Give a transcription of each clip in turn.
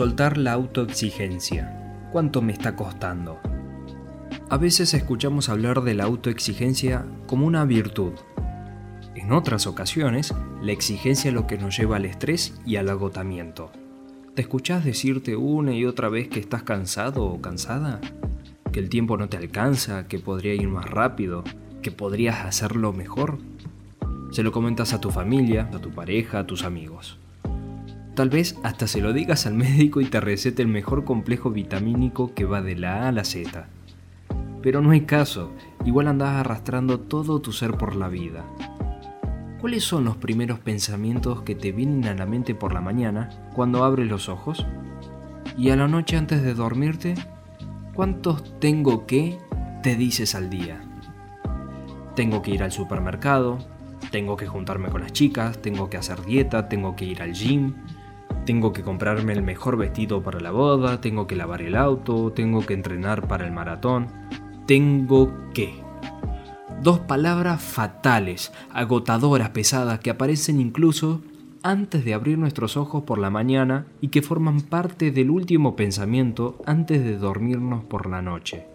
Soltar la autoexigencia. ¿Cuánto me está costando? A veces escuchamos hablar de la autoexigencia como una virtud. En otras ocasiones, la exigencia es lo que nos lleva al estrés y al agotamiento. ¿Te escuchás decirte una y otra vez que estás cansado o cansada? ¿Que el tiempo no te alcanza? ¿Que podría ir más rápido? ¿Que podrías hacerlo mejor? Se lo comentas a tu familia, a tu pareja, a tus amigos. Tal vez hasta se lo digas al médico y te recete el mejor complejo vitamínico que va de la A a la Z. Pero no hay caso, igual andás arrastrando todo tu ser por la vida. ¿Cuáles son los primeros pensamientos que te vienen a la mente por la mañana cuando abres los ojos? ¿Y a la noche antes de dormirte? ¿Cuántos tengo que te dices al día? Tengo que ir al supermercado, tengo que juntarme con las chicas, tengo que hacer dieta, tengo que ir al gym, tengo que comprarme el mejor vestido para la boda, tengo que lavar el auto, tengo que entrenar para el maratón. Tengo que. Dos palabras fatales, agotadoras, pesadas, que aparecen incluso antes de abrir nuestros ojos por la mañana y que forman parte del último pensamiento antes de dormirnos por la noche.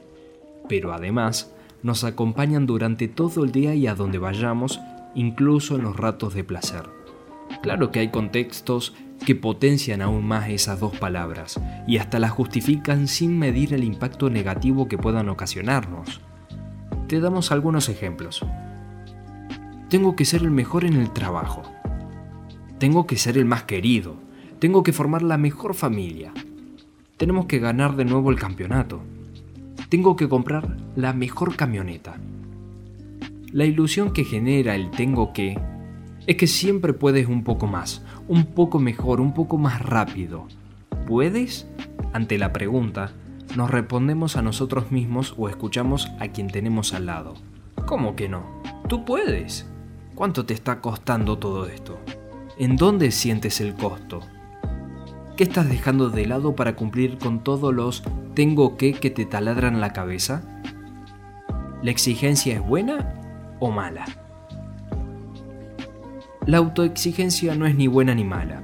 Pero además, nos acompañan durante todo el día y a donde vayamos incluso en los ratos de placer. Claro que hay contextos que potencian aún más esas dos palabras y hasta las justifican sin medir el impacto negativo que puedan ocasionarnos. Te damos algunos ejemplos. Tengo que ser el mejor en el trabajo. Tengo que ser el más querido. Tengo que formar la mejor familia. Tenemos que ganar de nuevo el campeonato. Tengo que comprar la mejor camioneta. La ilusión que genera el tengo que es que siempre puedes un poco más, un poco mejor, un poco más rápido. ¿Puedes? Ante la pregunta, nos respondemos a nosotros mismos o escuchamos a quien tenemos al lado. ¿Cómo que no? Tú puedes. ¿Cuánto te está costando todo esto? ¿En dónde sientes el costo? ¿Qué estás dejando de lado para cumplir con todos los tengo que que te taladran la cabeza? ¿La exigencia es buena o mala. La autoexigencia no es ni buena ni mala.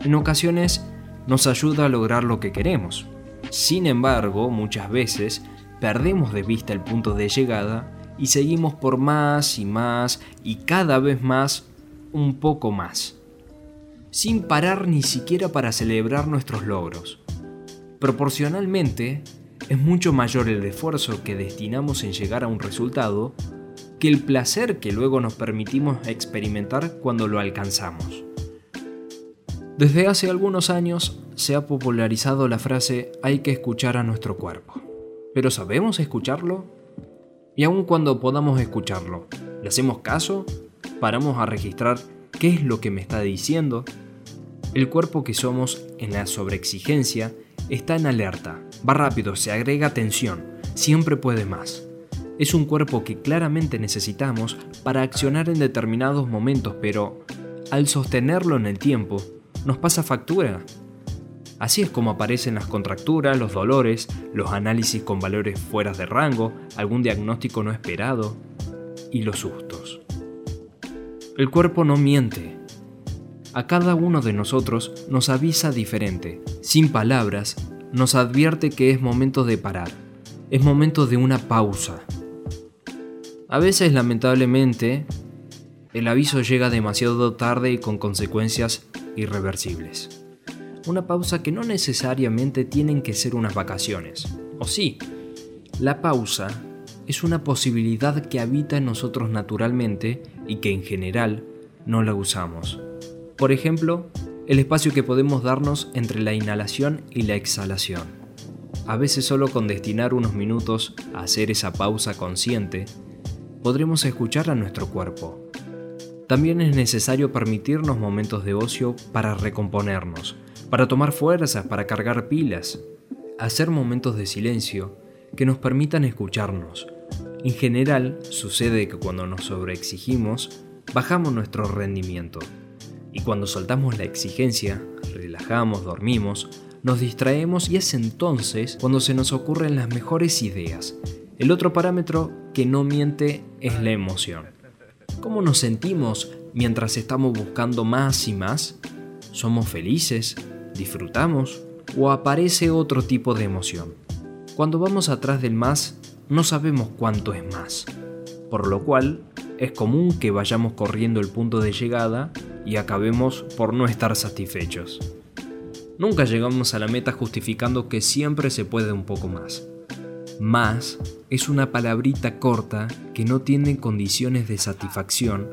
En ocasiones nos ayuda a lograr lo que queremos. Sin embargo, muchas veces perdemos de vista el punto de llegada y seguimos por más y más y cada vez más un poco más, sin parar ni siquiera para celebrar nuestros logros. Proporcionalmente, es mucho mayor el esfuerzo que destinamos en llegar a un resultado que el placer que luego nos permitimos experimentar cuando lo alcanzamos. Desde hace algunos años se ha popularizado la frase hay que escuchar a nuestro cuerpo. ¿Pero sabemos escucharlo? Y aun cuando podamos escucharlo, ¿le hacemos caso? ¿Paramos a registrar qué es lo que me está diciendo? El cuerpo que somos en la sobreexigencia está en alerta, va rápido, se agrega tensión, siempre puede más. Es un cuerpo que claramente necesitamos para accionar en determinados momentos, pero al sostenerlo en el tiempo, nos pasa factura. Así es como aparecen las contracturas, los dolores, los análisis con valores fuera de rango, algún diagnóstico no esperado y los sustos. El cuerpo no miente. A cada uno de nosotros nos avisa diferente. Sin palabras, nos advierte que es momento de parar. Es momento de una pausa. A veces, lamentablemente, el aviso llega demasiado tarde y con consecuencias irreversibles. Una pausa que no necesariamente tienen que ser unas vacaciones. O sí, la pausa es una posibilidad que habita en nosotros naturalmente y que en general no la usamos. Por ejemplo, el espacio que podemos darnos entre la inhalación y la exhalación. A veces solo con destinar unos minutos a hacer esa pausa consciente, podremos escuchar a nuestro cuerpo. También es necesario permitirnos momentos de ocio para recomponernos, para tomar fuerzas, para cargar pilas, hacer momentos de silencio que nos permitan escucharnos. En general, sucede que cuando nos sobreexigimos, bajamos nuestro rendimiento. Y cuando soltamos la exigencia, relajamos, dormimos, nos distraemos y es entonces cuando se nos ocurren las mejores ideas, el otro parámetro que no miente es la emoción. ¿Cómo nos sentimos mientras estamos buscando más y más? ¿Somos felices? ¿Disfrutamos? o aparece otro tipo de emoción. Cuando vamos atrás del más, no sabemos cuánto es más, por lo cual es común que vayamos corriendo el punto de llegada y acabemos por no estar satisfechos. Nunca llegamos a la meta justificando que siempre se puede un poco más. Más es una palabrita corta que no tiene condiciones de satisfacción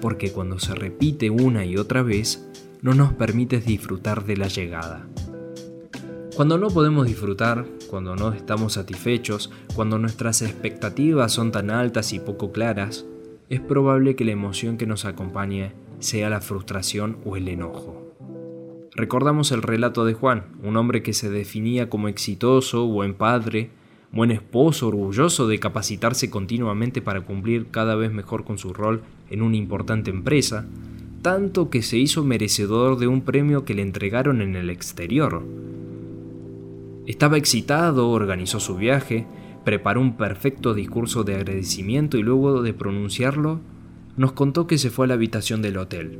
porque cuando se repite una y otra vez no nos permite disfrutar de la llegada. Cuando no podemos disfrutar, cuando no estamos satisfechos, cuando nuestras expectativas son tan altas y poco claras, es probable que la emoción que nos acompañe sea la frustración o el enojo. Recordamos el relato de Juan, un hombre que se definía como exitoso, buen padre, buen esposo, orgulloso de capacitarse continuamente para cumplir cada vez mejor con su rol en una importante empresa, tanto que se hizo merecedor de un premio que le entregaron en el exterior. Estaba excitado, organizó su viaje, preparó un perfecto discurso de agradecimiento y luego de pronunciarlo, nos contó que se fue a la habitación del hotel.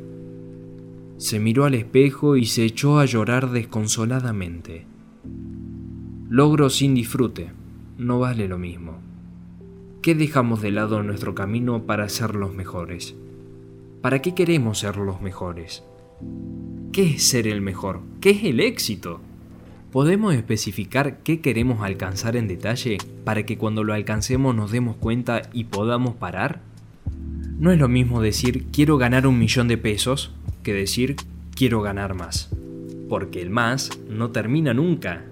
Se miró al espejo y se echó a llorar desconsoladamente. Logro sin disfrute no vale lo mismo. ¿Qué dejamos de lado en nuestro camino para ser los mejores? ¿Para qué queremos ser los mejores? ¿Qué es ser el mejor? ¿Qué es el éxito? ¿Podemos especificar qué queremos alcanzar en detalle para que cuando lo alcancemos nos demos cuenta y podamos parar? No es lo mismo decir quiero ganar un millón de pesos que decir quiero ganar más, porque el más no termina nunca.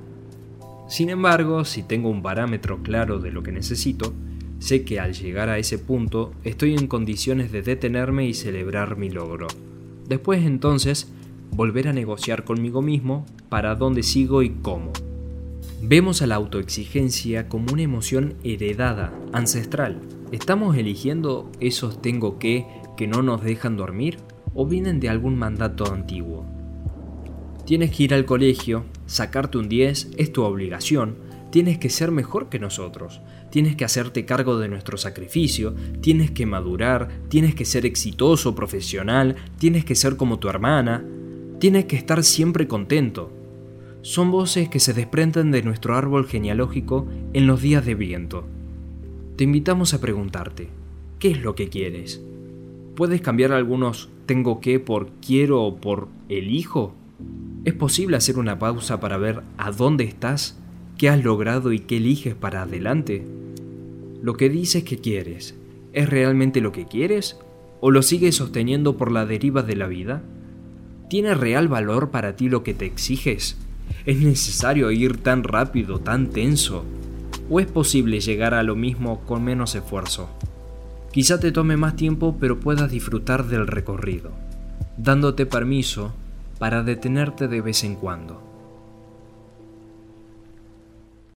Sin embargo, si tengo un parámetro claro de lo que necesito, sé que al llegar a ese punto estoy en condiciones de detenerme y celebrar mi logro. Después entonces, volver a negociar conmigo mismo para dónde sigo y cómo. Vemos a la autoexigencia como una emoción heredada, ancestral. ¿Estamos eligiendo esos tengo que que no nos dejan dormir o vienen de algún mandato antiguo? Tienes que ir al colegio, sacarte un 10 es tu obligación, tienes que ser mejor que nosotros, tienes que hacerte cargo de nuestro sacrificio, tienes que madurar, tienes que ser exitoso, profesional, tienes que ser como tu hermana, tienes que estar siempre contento. Son voces que se desprenden de nuestro árbol genealógico en los días de viento. Te invitamos a preguntarte, ¿qué es lo que quieres? ¿Puedes cambiar algunos tengo que por quiero o por elijo? ¿Es posible hacer una pausa para ver a dónde estás, qué has logrado y qué eliges para adelante? ¿Lo que dices que quieres es realmente lo que quieres o lo sigues sosteniendo por la deriva de la vida? ¿Tiene real valor para ti lo que te exiges? ¿Es necesario ir tan rápido, tan tenso? ¿O es posible llegar a lo mismo con menos esfuerzo? Quizá te tome más tiempo pero puedas disfrutar del recorrido, dándote permiso para detenerte de vez en cuando.